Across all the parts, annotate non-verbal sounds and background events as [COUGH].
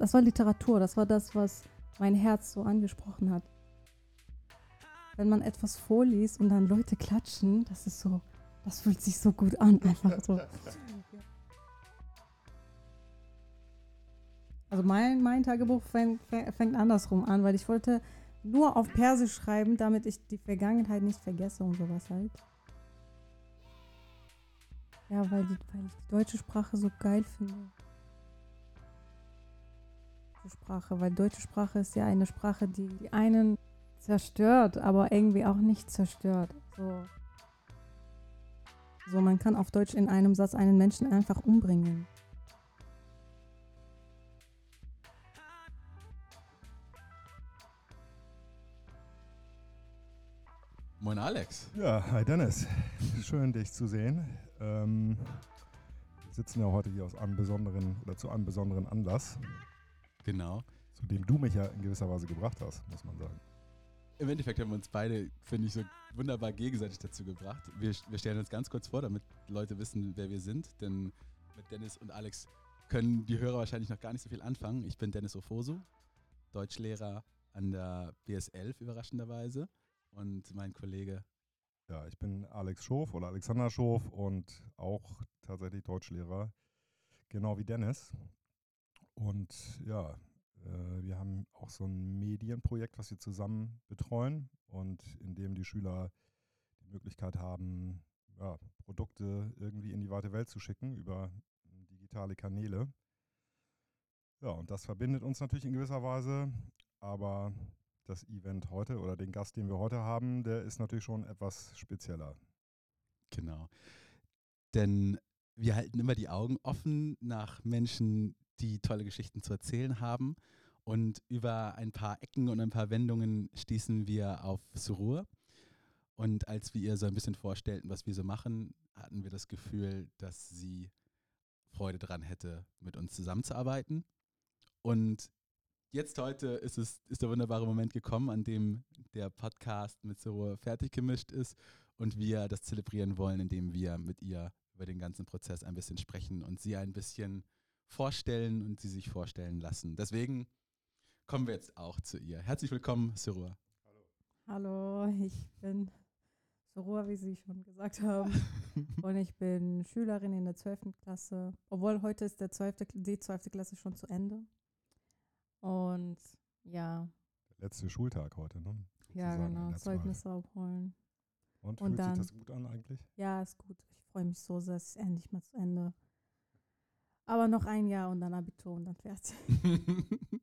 das war Literatur, das war das, was mein Herz so angesprochen hat. Wenn man etwas vorliest und dann Leute klatschen, das ist so, das fühlt sich so gut an, einfach so. Also mein, mein Tagebuch fängt, fängt andersrum an, weil ich wollte nur auf Persisch schreiben, damit ich die Vergangenheit nicht vergesse und sowas halt. Ja, weil, die, weil ich die deutsche Sprache so geil finde. Sprache, weil deutsche Sprache ist ja eine Sprache, die, die einen zerstört, aber irgendwie auch nicht zerstört. So. so, man kann auf Deutsch in einem Satz einen Menschen einfach umbringen. Moin Alex. Ja, hi Dennis. Schön dich zu sehen. Ähm, wir sitzen ja heute hier aus einem besonderen oder zu einem besonderen Anlass. Genau. Zu dem du mich ja in gewisser Weise gebracht hast, muss man sagen. Im Endeffekt haben wir uns beide, finde ich, so wunderbar gegenseitig dazu gebracht. Wir, wir stellen uns ganz kurz vor, damit Leute wissen, wer wir sind. Denn mit Dennis und Alex können die Hörer wahrscheinlich noch gar nicht so viel anfangen. Ich bin Dennis Ofosu, Deutschlehrer an der BS11 überraschenderweise. Und mein Kollege ja, ich bin Alex Schof oder Alexander Schof und auch tatsächlich Deutschlehrer, genau wie Dennis. Und ja, äh, wir haben auch so ein Medienprojekt, was wir zusammen betreuen und in dem die Schüler die Möglichkeit haben, ja, Produkte irgendwie in die weite Welt zu schicken über digitale Kanäle. Ja, und das verbindet uns natürlich in gewisser Weise, aber das Event heute oder den Gast, den wir heute haben, der ist natürlich schon etwas spezieller. Genau. Denn wir halten immer die Augen offen nach Menschen, die tolle Geschichten zu erzählen haben. Und über ein paar Ecken und ein paar Wendungen stießen wir auf Surur. Und als wir ihr so ein bisschen vorstellten, was wir so machen, hatten wir das Gefühl, dass sie Freude daran hätte, mit uns zusammenzuarbeiten. Und jetzt heute ist es ist der wunderbare Moment gekommen, an dem der Podcast mit Zero fertig gemischt ist und wir das zelebrieren wollen, indem wir mit ihr über den ganzen Prozess ein bisschen sprechen und sie ein bisschen vorstellen und sie sich vorstellen lassen. Deswegen kommen wir jetzt auch zu ihr. Herzlich willkommen, Surua. Hallo. Hallo, ich bin Surua, wie Sie schon gesagt haben. [LAUGHS] und ich bin Schülerin in der 12. Klasse. Obwohl heute ist der 12., die 12. Klasse schon zu Ende. Und ja. Der letzte Schultag heute, ne? Ja, genau. Zeugnisse abholen. Und, Und fühlt dann, sich das gut an eigentlich? Ja, ist gut. Ich freue mich so sehr, es ist endlich mal zu Ende. Aber noch ein Jahr und dann Abitur und dann fertig. [LAUGHS]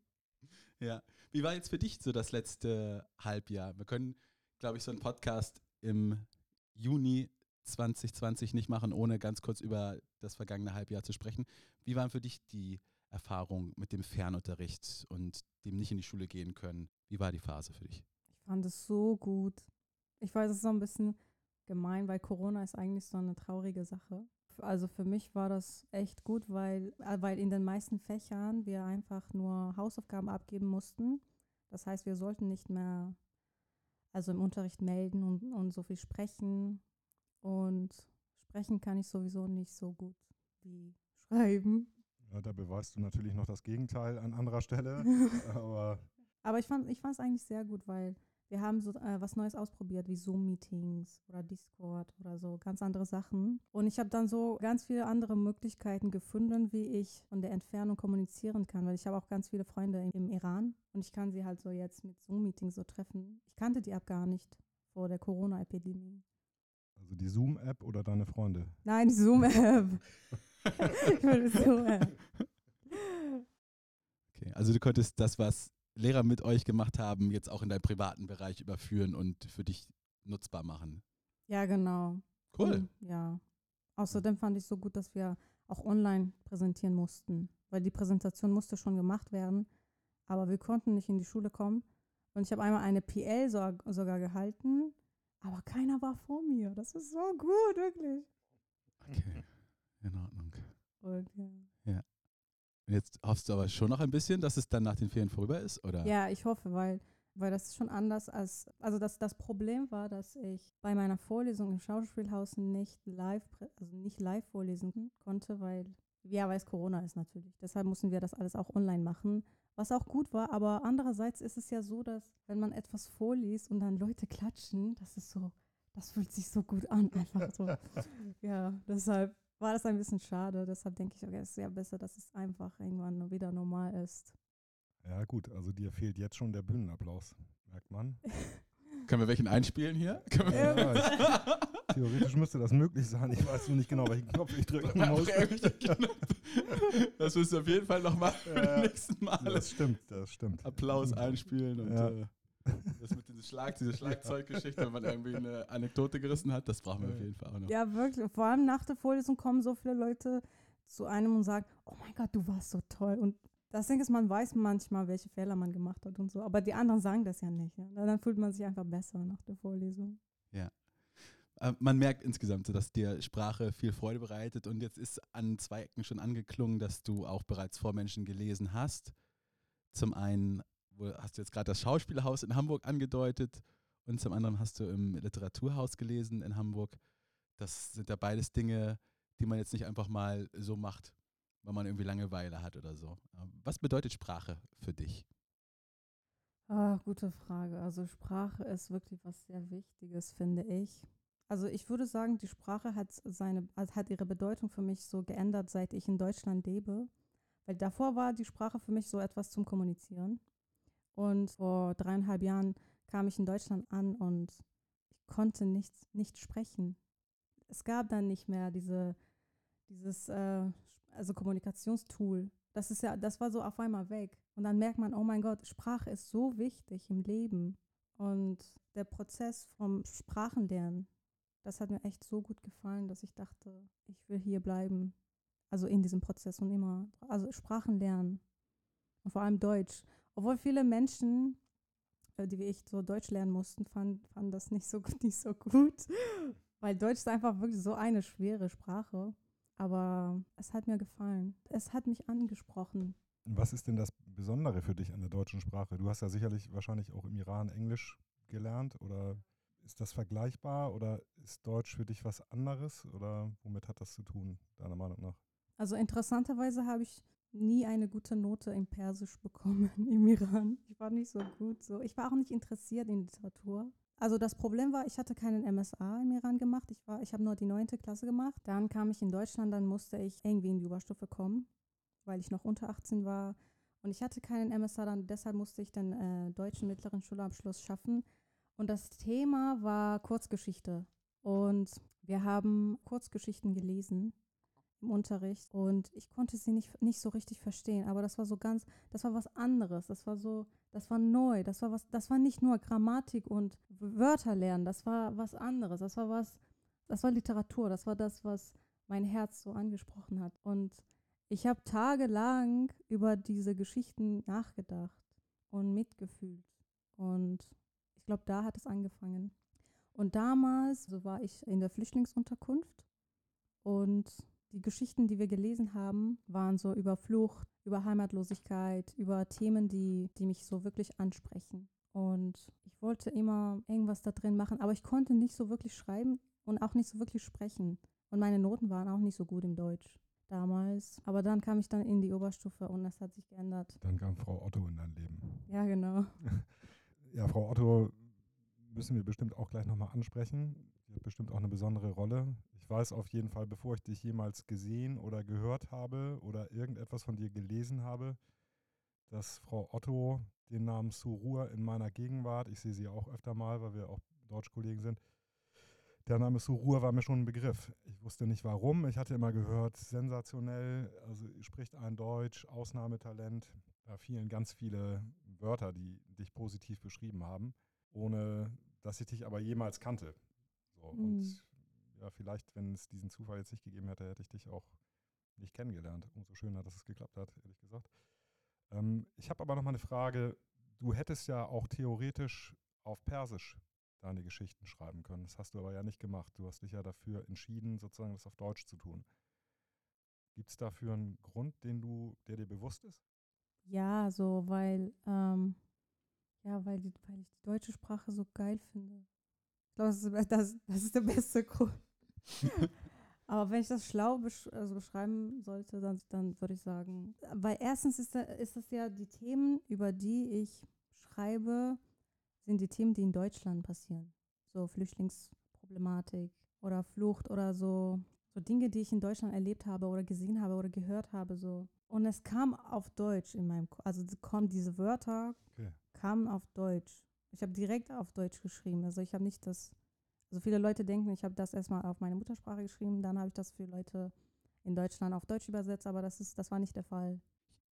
ja. Wie war jetzt für dich so das letzte Halbjahr? Wir können, glaube ich, so einen Podcast im Juni 2020 nicht machen, ohne ganz kurz über das vergangene Halbjahr zu sprechen. Wie waren für dich die Erfahrung mit dem Fernunterricht und dem nicht in die Schule gehen können. Wie war die Phase für dich? Ich fand es so gut. Ich weiß, es ist so ein bisschen gemein, weil Corona ist eigentlich so eine traurige Sache. Also für mich war das echt gut, weil, äh, weil in den meisten Fächern wir einfach nur Hausaufgaben abgeben mussten. Das heißt, wir sollten nicht mehr also im Unterricht melden und, und so viel sprechen. Und sprechen kann ich sowieso nicht so gut wie schreiben. Ja, da beweist du natürlich noch das Gegenteil an anderer Stelle. [LAUGHS] aber aber ich fand ich es eigentlich sehr gut, weil wir haben so äh, was Neues ausprobiert, wie Zoom-Meetings oder Discord oder so, ganz andere Sachen. Und ich habe dann so ganz viele andere Möglichkeiten gefunden, wie ich von der Entfernung kommunizieren kann, weil ich habe auch ganz viele Freunde im, im Iran und ich kann sie halt so jetzt mit Zoom-Meetings so treffen. Ich kannte die App gar nicht vor der Corona-Epidemie. Also die Zoom-App oder deine Freunde? Nein, die Zoom-App. [LAUGHS] [LAUGHS] so. Okay, also du konntest das, was Lehrer mit euch gemacht haben, jetzt auch in deinen privaten Bereich überführen und für dich nutzbar machen. Ja, genau. Cool. Und, ja. Außerdem fand ich so gut, dass wir auch online präsentieren mussten, weil die Präsentation musste schon gemacht werden, aber wir konnten nicht in die Schule kommen. Und ich habe einmal eine PL so, sogar gehalten, aber keiner war vor mir. Das ist so gut, wirklich. Okay. In Ordnung. Und, ja. Jetzt hoffst du aber schon noch ein bisschen, dass es dann nach den Ferien vorüber ist, oder? Ja, ich hoffe, weil, weil das ist schon anders als, also das, das Problem war, dass ich bei meiner Vorlesung im Schauspielhaus nicht live, also nicht live vorlesen konnte, weil Ja, weil es Corona ist natürlich. Deshalb mussten wir das alles auch online machen, was auch gut war. Aber andererseits ist es ja so, dass wenn man etwas vorliest und dann Leute klatschen, das ist so, das fühlt sich so gut an, [LAUGHS] einfach so. ja, deshalb war das ein bisschen schade. Deshalb denke ich, okay, es ist ja besser, dass es einfach irgendwann wieder normal ist. Ja, gut, also dir fehlt jetzt schon der Bühnenapplaus, merkt man. [LAUGHS] Können wir welchen einspielen hier? [LAUGHS] Ja, ich, theoretisch müsste das möglich sein. Ich weiß nur nicht genau, welchen Knopf ich drücken muss. [LAUGHS] das müsst ihr auf jeden Fall noch machen für Ja, die nächsten Male. Das stimmt, das stimmt. Applaus einspielen und Ja. äh, das mit diesem Schlag, diese Schlagzeuggeschichte, wenn man irgendwie eine Anekdote gerissen hat, das brauchen wir auf jeden Fall auch noch. Ja, wirklich. Vor allem nach der Vorlesung kommen so viele Leute zu einem und sagen, oh mein Gott, du warst so toll. Und das Ding ist, man weiß manchmal, welche Fehler man gemacht hat und so. Aber die anderen sagen das ja nicht. Ja. Dann fühlt man sich einfach besser nach der Vorlesung. Äh, man merkt insgesamt, so, dass dir Sprache viel Freude bereitet und jetzt ist an zwei Ecken schon angeklungen, dass du auch bereits vor Menschen gelesen hast. Zum einen wo hast du jetzt gerade das Schauspielhaus in Hamburg angedeutet und zum anderen hast du im Literaturhaus gelesen in Hamburg. Das sind ja beides Dinge, die man jetzt nicht einfach mal so macht, weil man irgendwie Langeweile hat oder so. Ähm, Was bedeutet Sprache für dich? Ah, gute Frage. Also Sprache ist wirklich was sehr Wichtiges, finde ich. Also ich würde sagen, die Sprache hat seine, also hat ihre Bedeutung für mich so geändert, seit ich in Deutschland lebe. Weil davor war die Sprache für mich so etwas zum Kommunizieren. Und vor dreieinhalb Jahren kam ich in Deutschland an und ich konnte nicht, nicht sprechen. Es gab dann nicht mehr diese, dieses äh, also Kommunikationstool. Das ist ja, das war so auf einmal weg. Und dann merkt man, oh mein Gott, Sprache ist so wichtig im Leben. Und der Prozess vom Sprachenlernen, das hat mir echt so gut gefallen, dass ich dachte, ich will hier bleiben. Also in diesem Prozess und immer, also Sprachen lernen. Und vor allem Deutsch. Obwohl viele Menschen, äh, die wie ich so Deutsch lernen mussten, fanden, fanden das nicht so, [LAUGHS] nicht so gut. Weil Deutsch ist einfach wirklich so eine schwere Sprache. Aber es hat mir gefallen. Es hat mich angesprochen. Was ist denn das Besondere für dich an der deutschen Sprache? Du hast ja sicherlich wahrscheinlich auch im Iran Englisch gelernt oder ist das vergleichbar oder ist Deutsch für dich was anderes oder womit hat das zu tun, deiner Meinung nach? Also interessanterweise habe ich nie eine gute Note in Persisch bekommen [LAUGHS] im Iran. Ich war nicht so gut so. Ich war auch nicht interessiert in Literatur. Also das Problem war, ich hatte keinen MSA im Iran gemacht. Ich war, ich habe nur die neunte Klasse gemacht. Dann kam ich in Deutschland, dann musste ich irgendwie in die Oberstufe kommen, weil ich noch unter 18 war. Und ich hatte keinen MSA, dann deshalb musste ich den äh, deutschen mittleren Schulabschluss schaffen. Und das Thema war Kurzgeschichte. Und wir haben Kurzgeschichten gelesen im Unterricht und ich konnte sie nicht, nicht so richtig verstehen, aber das war so ganz, das war was anderes, das war so, das war neu, das war was, das war nicht nur Grammatik und Wörter lernen, das war was anderes, das war was, das war Literatur, das war das, was mein Herz so angesprochen hat. Und ich habe tagelang über diese Geschichten nachgedacht und mitgefühlt. Und ich glaube, da hat es angefangen. Und damals, so war ich in der Flüchtlingsunterkunft und die Geschichten, die wir gelesen haben, waren so über Flucht, über Heimatlosigkeit, über Themen, die, die mich so wirklich ansprechen. Und ich wollte immer irgendwas da drin machen, aber ich konnte nicht so wirklich schreiben und auch nicht so wirklich sprechen. Und meine Noten waren auch nicht so gut im Deutsch damals. Aber dann kam ich dann in die Oberstufe und das hat sich geändert. Dann kam Frau Otto in dein Leben. Ja, genau. [LAUGHS] Ja, Frau Otto müssen wir bestimmt auch gleich nochmal ansprechen. Bestimmt auch eine besondere Rolle. Ich weiß auf jeden Fall, bevor ich dich jemals gesehen oder gehört habe oder irgendetwas von dir gelesen habe, dass Frau Otto den Namen Surur in meiner Gegenwart, ich sehe sie auch öfter mal, weil wir auch Deutschkollegen sind, der Name Surur war mir schon ein Begriff. Ich wusste nicht warum. Ich hatte immer gehört, sensationell, also spricht ein Deutsch, Ausnahmetalent. Da fielen ganz viele Wörter, die dich positiv beschrieben haben, ohne dass ich dich aber jemals kannte. So, Mhm. Und ja, vielleicht, wenn es diesen Zufall jetzt nicht gegeben hätte, hätte ich dich auch nicht kennengelernt. Umso schöner, dass es geklappt hat, ehrlich gesagt. Ähm, ich habe aber noch mal eine Frage. Du hättest ja auch theoretisch auf Persisch deine Geschichten schreiben können. Das hast du aber ja nicht gemacht. Du hast dich ja dafür entschieden, sozusagen das auf Deutsch zu tun. Gibt es dafür einen Grund, den du, der dir bewusst ist? Ja, so, weil, ähm, ja, weil, weil ich die deutsche Sprache so geil finde. Das, ist- das, das ist der beste Grund. [LAUGHS] Aber wenn ich das schlau besch also beschreiben sollte, dann, dann würde ich sagen, weil erstens ist, da, ist das ja die Themen, über die ich schreibe, sind die Themen, die in Deutschland passieren. So Flüchtlingsproblematik oder Flucht oder so, so Dinge, die ich in Deutschland erlebt habe oder gesehen habe oder gehört habe. So. Und es kam auf Deutsch in meinem, also kommen diese Wörter Okay. kamen auf Deutsch. Ich habe direkt auf Deutsch geschrieben. Also ich habe nicht das, also viele Leute denken, ich habe das erstmal auf meine Muttersprache geschrieben, dann habe ich das für Leute in Deutschland auf Deutsch übersetzt, aber das ist, das war nicht der Fall.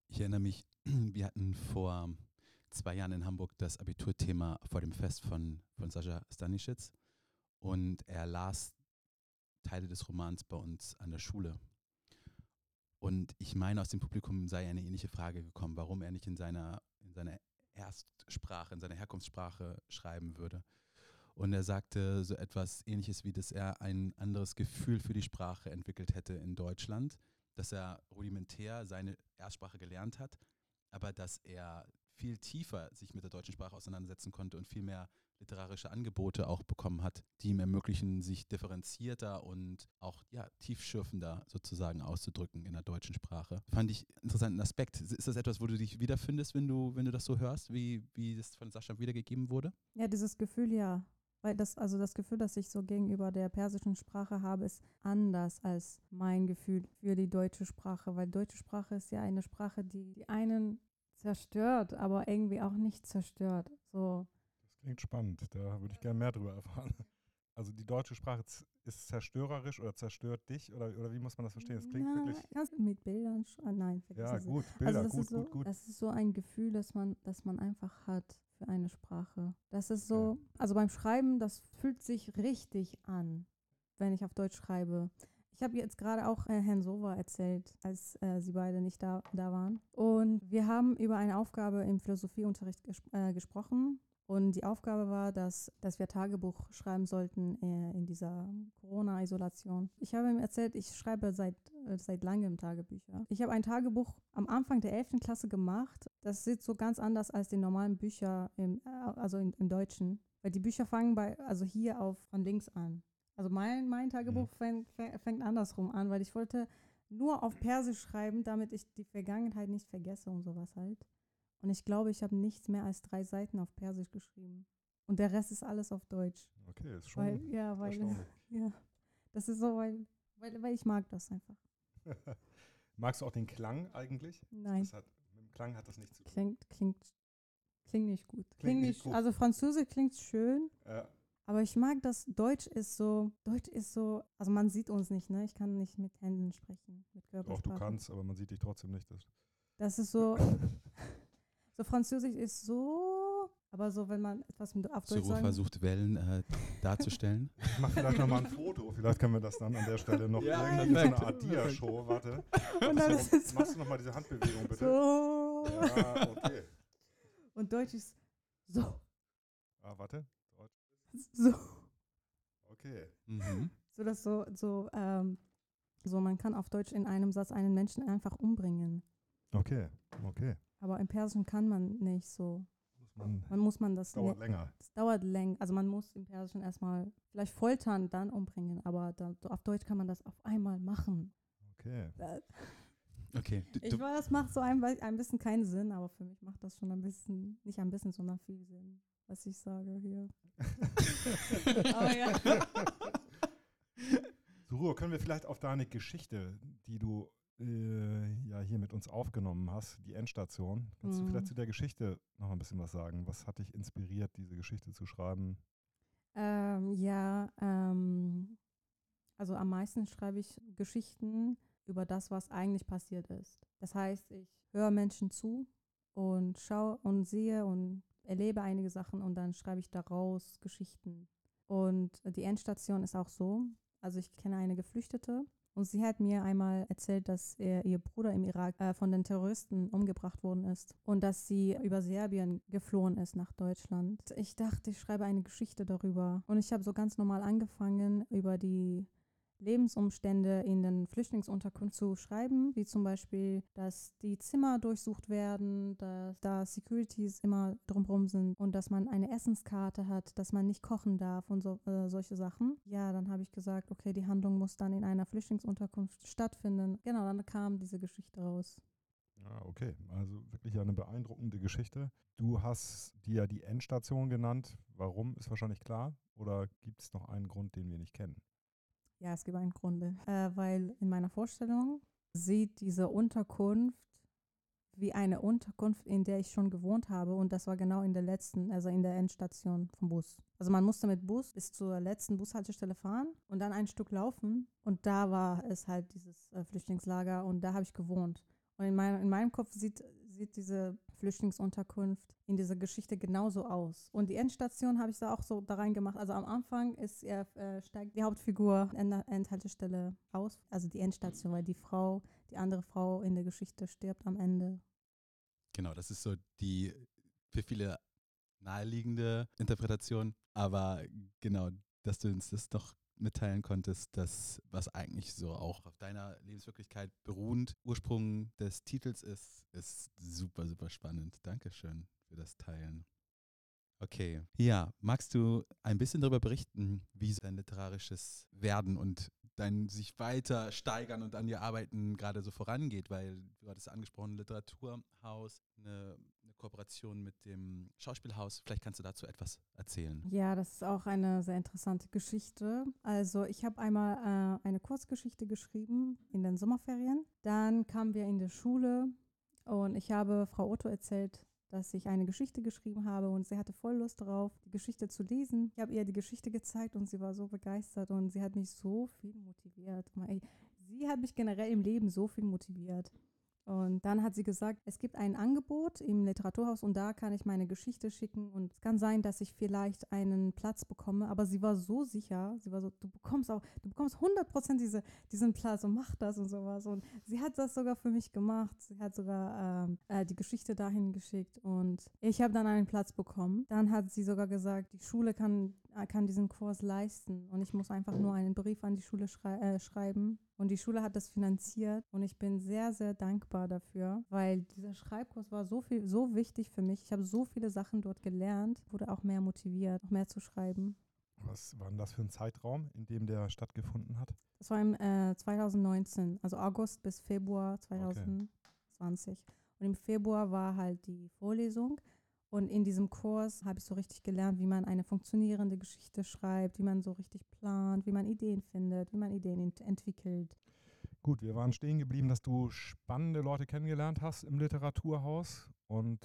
Ich erinnere mich, [CLEARS THROAT] wir hatten vor zwei Jahren in Hamburg das Abiturthema vor dem Fest von, von Sascha Stanisic und er las Teile des Romans bei uns an der Schule. Und ich meine, aus dem Publikum sei eine ähnliche Frage gekommen, warum er nicht in seiner, in seiner Erstsprache, in seiner Herkunftssprache schreiben würde. Und er sagte so etwas ähnliches wie, dass er ein anderes Gefühl für die Sprache entwickelt hätte in Deutschland, dass er rudimentär seine Erstsprache gelernt hat, aber dass er viel tiefer sich mit der deutschen Sprache auseinandersetzen konnte und viel mehr literarische Angebote auch bekommen hat, die ihm ermöglichen, sich differenzierter und auch ja, tiefschürfender sozusagen auszudrücken in der deutschen Sprache. Fand ich einen interessanten Aspekt. Ist das etwas, wo du dich wiederfindest, wenn du, wenn du das so hörst, wie, wie das von Sascha wiedergegeben wurde? Ja, dieses Gefühl, ja. Weil das, also das Gefühl, das ich so gegenüber der persischen Sprache habe, ist anders als mein Gefühl für die deutsche Sprache. Weil deutsche Sprache ist ja eine Sprache, die die einen zerstört, aber irgendwie auch nicht zerstört. So, Das klingt spannend. Da würde ich gerne mehr drüber erfahren. [LAUGHS] Also die deutsche Sprache ist zerstörerisch oder zerstört dich oder, oder wie muss man das verstehen? Es klingt Na, wirklich. kannst du mit Bildern, sch- ah, nein, vergiss Ja, es. gut, Bilder, also das gut, ist so, gut, gut. Das ist so ein Gefühl, das man, das man einfach hat für eine Sprache. Das ist so, also beim Schreiben, das fühlt sich richtig an, wenn ich auf Deutsch schreibe. Ich habe jetzt gerade auch äh, Herrn Sova erzählt, als äh, sie beide nicht da, da waren. Und wir haben über eine Aufgabe im Philosophieunterricht ges äh, gesprochen. Und die Aufgabe war, dass, dass wir Tagebuch schreiben sollten äh, in dieser Corona-Isolation. Ich habe ihm erzählt, ich schreibe seit, äh, seit langem Tagebücher. Ich habe ein Tagebuch am Anfang der 11. Klasse gemacht. Das sieht so ganz anders als die normalen Bücher, im, äh, also im, im Deutschen. Weil die Bücher fangen bei, also hier auf von links an. Also mein, mein Tagebuch fängt, fängt, fängt andersrum an, weil ich wollte nur auf Persisch schreiben, damit ich die Vergangenheit nicht vergesse und sowas halt. Und ich glaube, ich habe nichts mehr als drei Seiten auf Persisch geschrieben. Und der Rest ist alles auf Deutsch. Okay, ist schon Weil, ja, weil, [LAUGHS] ja, das ist so, weil, weil, weil ich mag das einfach. [LAUGHS] Magst du auch den Klang eigentlich? Nein, Das hat, mit dem Klang hat das nichts zu tun. klingt, klingt, klingt nicht gut. Klingt Klingt nicht nicht, gut. also Französisch klingt schön, Ja, aber ich mag das, Deutsch ist so, Deutsch ist so, also man sieht uns nicht, ne? Ich kann nicht mit Händen sprechen, mit doch, Körpersprache. du kannst, aber man sieht dich trotzdem nicht. Das Das ist so, [LAUGHS] so Französisch ist so, aber so, wenn man etwas mit, auf Deutsch sagen versucht, Wellen äh, darzustellen. [LAUGHS] Ich mache vielleicht nochmal ein Foto. Vielleicht können wir das dann an der Stelle noch Ja, irgendwie so eine. Art Dia-Show. Warte. [LAUGHS] Und dann ist es Machst du nochmal diese Handbewegung bitte? so. Ja, okay. Und Deutsch ist so, Ah, warte. So. Okay. Mhm. So, dass so, so, ähm, so, man kann auf Deutsch in einem Satz einen Menschen einfach umbringen. Okay. Okay. Aber im Persischen kann man nicht so. Muss man, Man muss man das, dauert ne- länger. das dauert länger. Also man muss im Persischen erstmal vielleicht foltern, dann umbringen. Aber da, so auf Deutsch kann man das auf einmal machen. Okay. Äh, Okay. Du, Ich weiß, das macht so ein, ein bisschen keinen Sinn, aber für mich macht das schon ein bisschen, nicht ein bisschen, sondern viel Sinn, was ich sage hier. [LAUGHS] Aber ja. Suro, können wir vielleicht auf deine Geschichte, die du äh, ja hier mit uns aufgenommen hast, die Endstation, kannst du Mhm. vielleicht zu der Geschichte noch ein bisschen was sagen? Was hat dich inspiriert, diese Geschichte zu schreiben? Ähm, ja, ähm, also am meisten schreibe ich Geschichten über das, was eigentlich passiert ist. Das heißt, ich höre Menschen zu und schaue und sehe und erlebe einige Sachen und dann schreibe ich daraus Geschichten. Und die Endstation ist auch so. Also ich kenne eine Geflüchtete und sie hat mir einmal erzählt, dass er, ihr Bruder im Irak äh, von den Terroristen umgebracht worden ist und dass sie über Serbien geflohen ist nach Deutschland. Ich dachte, ich schreibe eine Geschichte darüber und ich habe so ganz normal angefangen, über die Lebensumstände in den Flüchtlingsunterkünften zu schreiben, wie zum Beispiel, dass die Zimmer durchsucht werden, dass da Securities immer drumherum sind und dass man eine Essenskarte hat, dass man nicht kochen darf und so, äh, solche Sachen. Ja, dann habe ich gesagt, okay, die Handlung muss dann in einer Flüchtlingsunterkunft stattfinden. Genau, dann kam diese Geschichte raus. Ja, okay. Also wirklich eine beeindruckende Geschichte. Du hast dir die Endstation genannt. Warum ist wahrscheinlich klar. Oder gibt es noch einen Grund, den wir nicht kennen? Ja, es gibt einen Grund. Äh, weil in meiner Vorstellung sieht diese Unterkunft wie eine Unterkunft, in der ich schon gewohnt habe. Und das war genau in der letzten, also in der Endstation vom Bus. Also man musste mit Bus bis zur letzten Bushaltestelle fahren und dann ein Stück laufen. Und da war es halt dieses äh, Flüchtlingslager und da habe ich gewohnt. Und in, mein, in meinem Kopf sieht, sieht diese Flüchtlingsunterkunft in dieser Geschichte genauso aus. Und die Endstation habe ich da auch so da reingemacht. Also am Anfang ist er, äh, steigt die Hauptfigur in der Endhaltestelle aus, also die Endstation, weil die Frau, die andere Frau in der Geschichte stirbt am Ende. Genau, das ist so die für viele naheliegende Interpretation, aber genau, dass du uns das doch mitteilen konntest, dass was eigentlich so auch auf deiner Lebenswirklichkeit beruhend Ursprung des Titels ist, ist super, super spannend. Dankeschön für das Teilen. Okay, ja, magst du ein bisschen darüber berichten, wie dein literarisches Werden und dein sich weiter steigern und an dir arbeiten gerade so vorangeht, weil du hattest angesprochen, Literaturhaus, eine, Kooperation mit dem Schauspielhaus. Vielleicht kannst du dazu etwas erzählen. Ja, das ist auch eine sehr interessante Geschichte. Also ich habe einmal äh, eine Kurzgeschichte geschrieben in den Sommerferien. Dann kamen wir in die Schule und ich habe Frau Otto erzählt, dass ich eine Geschichte geschrieben habe und sie hatte voll Lust darauf, die Geschichte zu lesen. Ich habe ihr die Geschichte gezeigt und sie war so begeistert und sie hat mich so viel motiviert. Sie hat mich generell im Leben so viel motiviert. Und dann hat sie gesagt, es gibt ein Angebot im Literaturhaus und da kann ich meine Geschichte schicken und es kann sein, dass ich vielleicht einen Platz bekomme. Aber sie war so sicher, sie war so, du bekommst auch, du bekommst 100 Prozent diese, diesen Platz und mach das und sowas. Und sie hat das sogar für mich gemacht. Sie hat sogar ähm, äh, die Geschichte dahin geschickt und ich habe dann einen Platz bekommen. Dann hat sie sogar gesagt, die Schule kann kann diesen Kurs leisten und ich muss einfach nur einen Brief an die Schule schrei äh, schreiben und die Schule hat das finanziert und ich bin sehr, sehr dankbar dafür, weil dieser Schreibkurs war so viel, so wichtig für mich. Ich habe so viele Sachen dort gelernt, wurde auch mehr motiviert, noch mehr zu schreiben. Was war denn das für ein Zeitraum, in dem der stattgefunden hat? Das war im äh, 2019, also August bis Februar 2020. Okay. Und im Februar war halt die Vorlesung und in diesem Kurs habe ich so richtig gelernt, wie man eine funktionierende Geschichte schreibt, wie man so richtig plant, wie man Ideen findet, wie man Ideen ent entwickelt. Gut, wir waren stehen geblieben, dass du spannende Leute kennengelernt hast im Literaturhaus. Und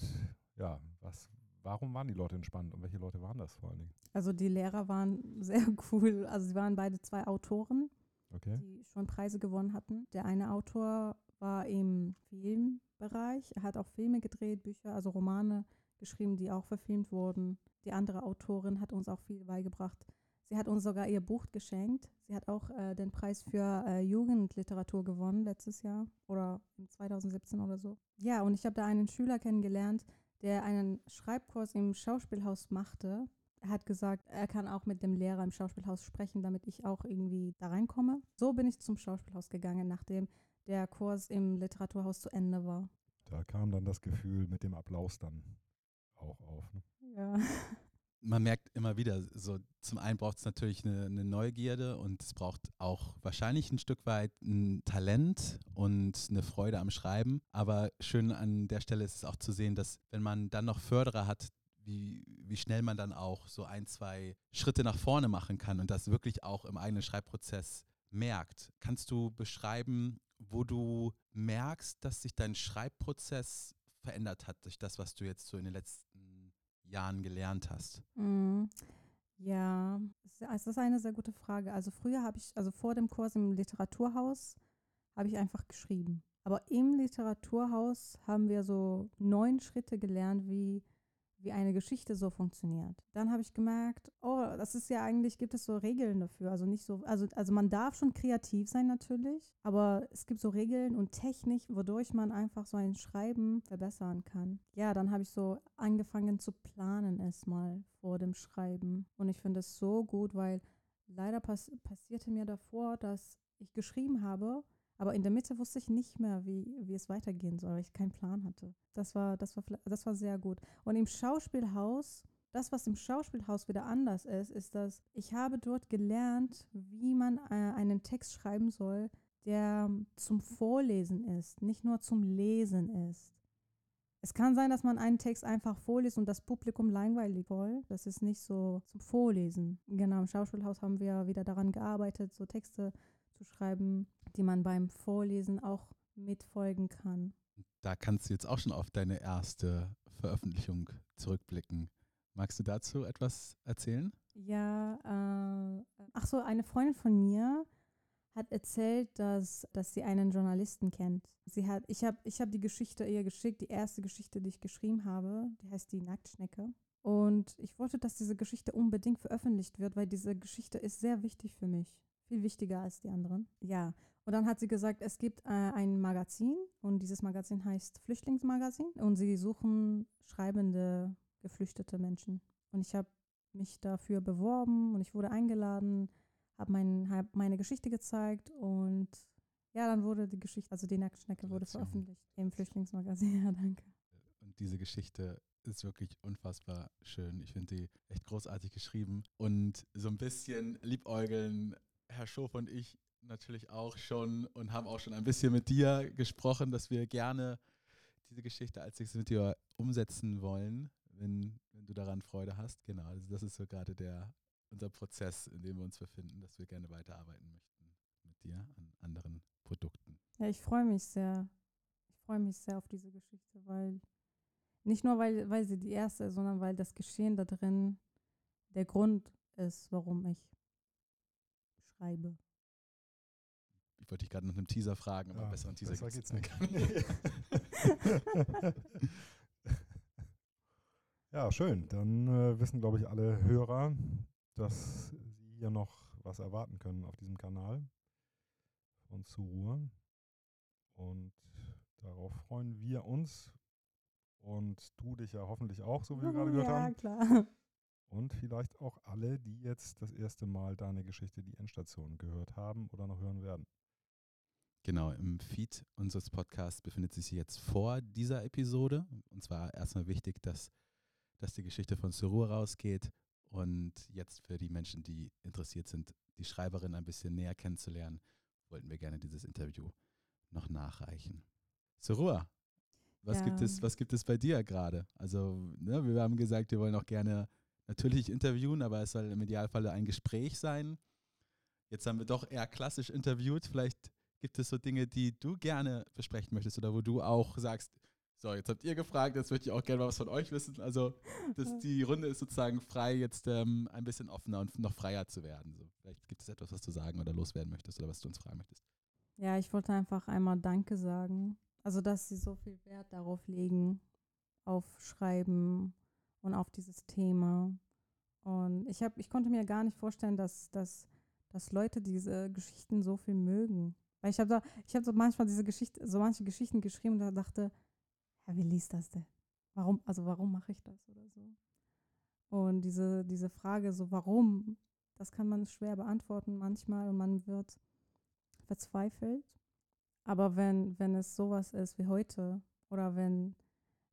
ja, was, warum waren die Leute entspannt und welche Leute waren das vor allen Dingen? Also die Lehrer waren [LAUGHS] sehr cool. Also sie waren beide zwei Autoren, okay. die schon Preise gewonnen hatten. Der eine Autor war im Filmbereich. Er hat auch Filme gedreht, Bücher, also Romane geschrieben, die auch verfilmt wurden. Die andere Autorin hat uns auch viel beigebracht. Sie hat uns sogar ihr Buch geschenkt. Sie hat auch äh, den Preis für äh, Jugendliteratur gewonnen letztes Jahr oder 2017 oder so. Ja, und ich habe da einen Schüler kennengelernt, der einen Schreibkurs im Schauspielhaus machte. Er hat gesagt, er kann auch mit dem Lehrer im Schauspielhaus sprechen, damit ich auch irgendwie da reinkomme. So bin ich zum Schauspielhaus gegangen, nachdem der Kurs im Literaturhaus zu Ende war. Da kam dann das Gefühl mit dem Applaus dann auch auf. Ne? Ja. [LAUGHS] Man merkt immer wieder, so zum einen braucht es natürlich eine, eine, Neugierde und es braucht auch wahrscheinlich ein Stück weit ein Talent und eine Freude am Schreiben. Aber schön an der Stelle ist es auch zu sehen, dass wenn man dann noch Förderer hat, wie, wie schnell man dann auch so ein, zwei Schritte nach vorne machen kann und das wirklich auch im eigenen Schreibprozess merkt. Kannst du beschreiben, wo du merkst, dass sich dein Schreibprozess verändert hat durch das, was du jetzt so in den letzten Jahren gelernt hast? Mm, ja, es ist eine sehr gute Frage. Also früher habe ich, also vor dem Kurs im Literaturhaus, habe ich einfach geschrieben. Aber im Literaturhaus haben wir so neun Schritte gelernt, wie wie eine Geschichte so funktioniert. Dann habe ich gemerkt, oh, das ist ja eigentlich, gibt es so Regeln dafür. Also nicht so, also, also man darf schon kreativ sein natürlich, aber es gibt so Regeln und Technik, wodurch man einfach so ein Schreiben verbessern kann. Ja, dann habe ich so angefangen zu planen erstmal vor dem Schreiben. Und ich finde es so gut, weil leider pass passierte mir davor, dass ich geschrieben habe, aber in der Mitte wusste ich nicht mehr, wie, wie es weitergehen soll, weil ich keinen Plan hatte. Das war, das war, das war sehr gut. Und im Schauspielhaus, das, was im Schauspielhaus wieder anders ist, ist, dass ich habe dort gelernt, wie man äh, einen Text schreiben soll, der zum Vorlesen ist, nicht nur zum Lesen ist. Es kann sein, dass man einen Text einfach vorliest und das Publikum langweilig voll. Das ist nicht so zum Vorlesen. Genau, im Schauspielhaus haben wir wieder daran gearbeitet, so Texte zu schreiben, die man beim Vorlesen auch mitfolgen kann. Da kannst du jetzt auch schon auf deine erste Veröffentlichung zurückblicken. Magst du dazu etwas erzählen? Ja, äh, ach so, eine Freundin von mir hat erzählt, dass, dass sie einen Journalisten kennt. Sie hat, ich habe ich hab die Geschichte ihr geschickt, die erste Geschichte, die ich geschrieben habe, die heißt die Nacktschnecke. Und ich wollte, dass diese Geschichte unbedingt veröffentlicht wird, weil diese Geschichte ist sehr wichtig für mich. Viel wichtiger als die anderen. Ja. Und dann hat sie gesagt, es gibt äh, ein Magazin und dieses Magazin heißt Flüchtlingsmagazin und sie suchen schreibende, geflüchtete Menschen. Und ich habe mich dafür beworben und ich wurde eingeladen habe mein, hab meine Geschichte gezeigt und ja, dann wurde die Geschichte, also die Nacktschnecke wurde veröffentlicht im Flüchtlingsmagazin. [LAUGHS] Ja, danke. Und diese Geschichte ist wirklich unfassbar schön. Ich finde die echt großartig geschrieben. Und so ein bisschen liebäugeln Herr Schof und ich natürlich auch schon und haben auch schon ein bisschen mit dir gesprochen, dass wir gerne diese Geschichte als nächstes mit dir umsetzen wollen, wenn, wenn du daran Freude hast. Genau, also das ist so gerade der unser Prozess, in dem wir uns befinden, dass wir gerne weiterarbeiten möchten mit dir an anderen Produkten. Ja, ich freue mich sehr. Ich freue mich sehr auf diese Geschichte, weil nicht nur, weil, weil sie die erste ist, sondern weil das Geschehen da drin der Grund ist, warum ich schreibe. Ich wollte dich gerade nach einem Teaser fragen, aber ja, besser einen Teaser besser geht's nicht. [LAUGHS] ja, schön. Dann äh, wissen, glaube ich, alle Hörer, dass Sie hier noch was erwarten können auf diesem Kanal von Zur Ruhe. Und darauf freuen wir uns. Und du dich ja hoffentlich auch, so wie wir [LAUGHS] gerade gehört ja, haben. klar. Und vielleicht auch alle, die jetzt das erste Mal deine Geschichte, die Endstation, gehört haben oder noch hören werden. Genau, im Feed unseres Podcasts befindet sich jetzt vor dieser Episode. Und zwar erstmal wichtig, dass, dass die Geschichte von Surur rausgeht und jetzt für die Menschen, die interessiert sind, die Schreiberin ein bisschen näher kennenzulernen, wollten wir gerne dieses Interview noch nachreichen. Surua, was, ja. gibt, es, was gibt es bei dir gerade? Also, ne, wir haben gesagt, wir wollen auch gerne natürlich interviewen, aber es soll im Idealfall ein Gespräch sein. Jetzt haben wir doch eher klassisch interviewt. Vielleicht gibt es so Dinge, die du gerne besprechen möchtest oder wo du auch sagst, so, jetzt habt ihr gefragt, jetzt möchte ich auch gerne mal was von euch wissen. Also, das, die Runde ist sozusagen frei, jetzt ähm, ein bisschen offener und noch freier zu werden. So, vielleicht gibt es etwas, was du sagen oder loswerden möchtest oder was du uns fragen möchtest. Ja, ich wollte einfach einmal Danke sagen. Also, dass sie so viel Wert darauf legen, auf Schreiben und auf dieses Thema. Und ich, hab, ich konnte mir gar nicht vorstellen, dass, dass, dass Leute diese Geschichten so viel mögen. Weil ich habe da, ich so manchmal diese Geschichte, so manche Geschichten geschrieben und da dachte, ja, wie liest das denn? Warum, also warum mache ich das oder so? Und diese, diese Frage, so warum, das kann man schwer beantworten manchmal und man wird verzweifelt. Aber wenn, wenn es sowas ist wie heute oder wenn,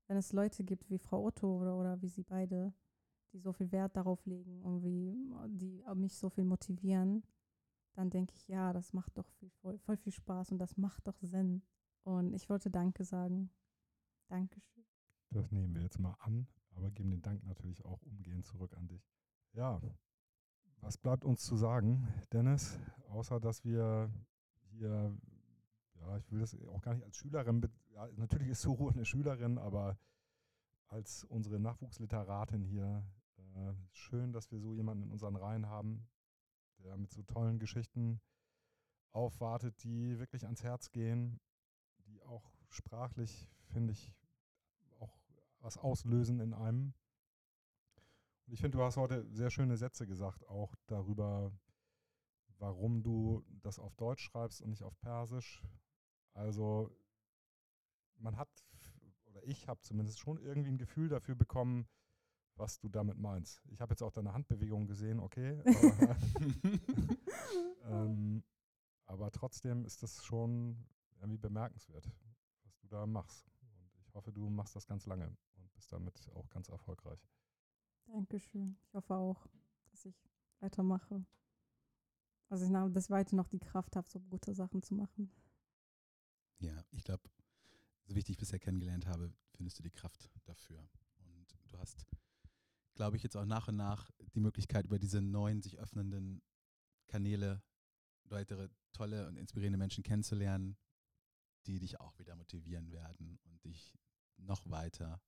wenn es Leute gibt wie Frau Otto oder, oder wie sie beide, die so viel Wert darauf legen und wie, die mich so viel motivieren, dann denke ich, ja, das macht doch viel, voll, voll viel Spaß und das macht doch Sinn. Und ich wollte Danke sagen Dankeschön. Das nehmen wir jetzt mal an, aber geben den Dank natürlich auch umgehend zurück an dich. Ja, was bleibt uns zu sagen, Dennis, außer dass wir hier, ja, ich will das auch gar nicht als Schülerin, ja, natürlich ist Suru eine Schülerin, aber als unsere Nachwuchsliteratin hier, äh, schön, dass wir so jemanden in unseren Reihen haben, der mit so tollen Geschichten aufwartet, die wirklich ans Herz gehen, die auch sprachlich finde ich, auch was auslösen in einem. Und ich finde, du hast heute sehr schöne Sätze gesagt, auch darüber, warum du das auf Deutsch schreibst und nicht auf Persisch. Also man hat, oder ich habe zumindest schon irgendwie ein Gefühl dafür bekommen, was du damit meinst. Ich habe jetzt auch deine Handbewegung gesehen, okay. Aber, [LAUGHS] [LAUGHS] ähm, aber trotzdem ist das schon irgendwie bemerkenswert, was du da machst. Und ich hoffe, du machst das ganz lange und bist damit auch ganz erfolgreich. Dankeschön. Ich hoffe auch, dass ich weitermache. Also ich dass ich weiter noch die Kraft habe, so gute Sachen zu machen. Ja, ich glaube, so wie ich bisher kennengelernt habe, findest du die Kraft dafür. Und du hast, glaube ich, jetzt auch nach und nach die Möglichkeit, über diese neuen, sich öffnenden Kanäle weitere tolle und inspirierende Menschen kennenzulernen, die dich auch wieder motivieren werden und dich noch weiter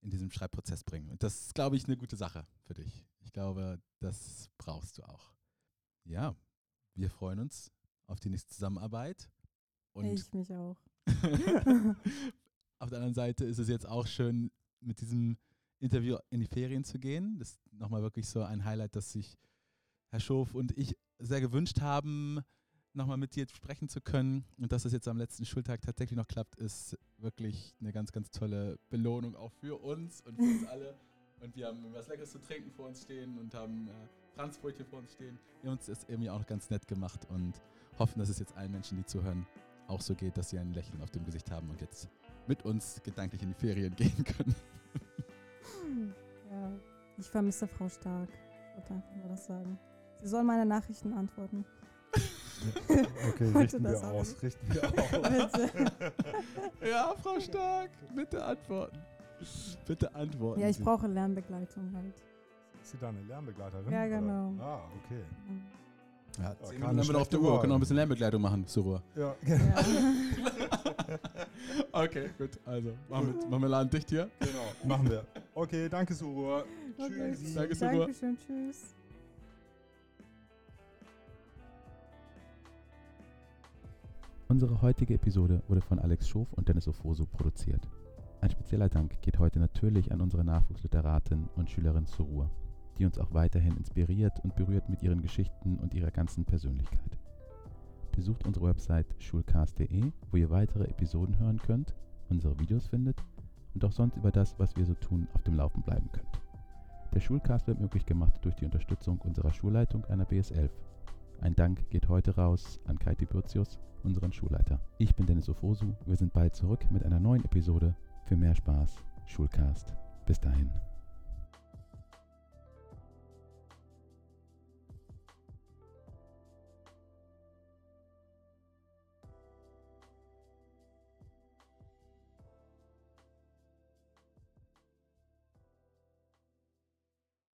in diesem Schreibprozess bringen. Und das ist, glaube ich, eine gute Sache für dich. Ich glaube, das brauchst du auch. Ja, wir freuen uns auf die nächste Zusammenarbeit. Und ich mich auch. [LAUGHS] auf der anderen Seite ist es jetzt auch schön, mit diesem Interview in die Ferien zu gehen. Das ist nochmal wirklich so ein Highlight, das sich Herr Schof und ich sehr gewünscht haben, nochmal mit dir sprechen zu können. Und dass das jetzt am letzten Schultag tatsächlich noch klappt, ist wirklich eine ganz, ganz tolle Belohnung auch für uns und für uns alle. Und wir haben was Leckeres zu trinken vor uns stehen und haben äh, Franzbrötchen vor uns stehen. Wir haben uns das irgendwie auch noch ganz nett gemacht und hoffen, dass es jetzt allen Menschen, die zuhören, auch so geht, dass sie ein Lächeln auf dem Gesicht haben und jetzt mit uns gedanklich in die Ferien [LAUGHS] gehen können. Ja, ich vermisse Frau Stark. Ich wollte einfach nur das sagen. Sie soll meine Nachrichten antworten. [LAUGHS] Okay, richten wir aus, richten wir [LAUGHS] aus. ja, Frau Stark, bitte antworten. Bitte antworten. Ja, ich Sie. brauche Lernbegleitung halt. Ist sie da eine Lernbegleiterin? Ja, genau. Oder? Ah, okay. Ja, zehn Minuten haben wir noch auf der Uhr. Können noch ein bisschen Lernbegleitung machen, Surur. Ja, genau. [LAUGHS] okay, gut. Also, machen wir, machen wir Laden dicht hier. Genau, machen wir. Okay, danke, Surur. Okay. Tschüss. Danke, Surur. Dankeschön, tschüss. Unsere heutige Episode wurde von Alex Schof und Dennis Ofoso produziert. Ein spezieller Dank geht heute natürlich an unsere Nachwuchsliteratin und Schülerin Surur, die uns auch weiterhin inspiriert und berührt mit ihren Geschichten und ihrer ganzen Persönlichkeit. Besucht unsere Website schulcast.de, wo ihr weitere Episoden hören könnt, unsere Videos findet und auch sonst über das, was wir so tun, auf dem Laufen bleiben könnt. Der Schulcast wird möglich gemacht durch die Unterstützung unserer Schulleitung einer BS11 ein Dank geht heute raus an Kai Tiburtius, unseren Schulleiter. Ich bin Dennis Ofosu. Wir sind bald zurück mit einer neuen Episode für mehr Spaß. Schulcast. Bis dahin.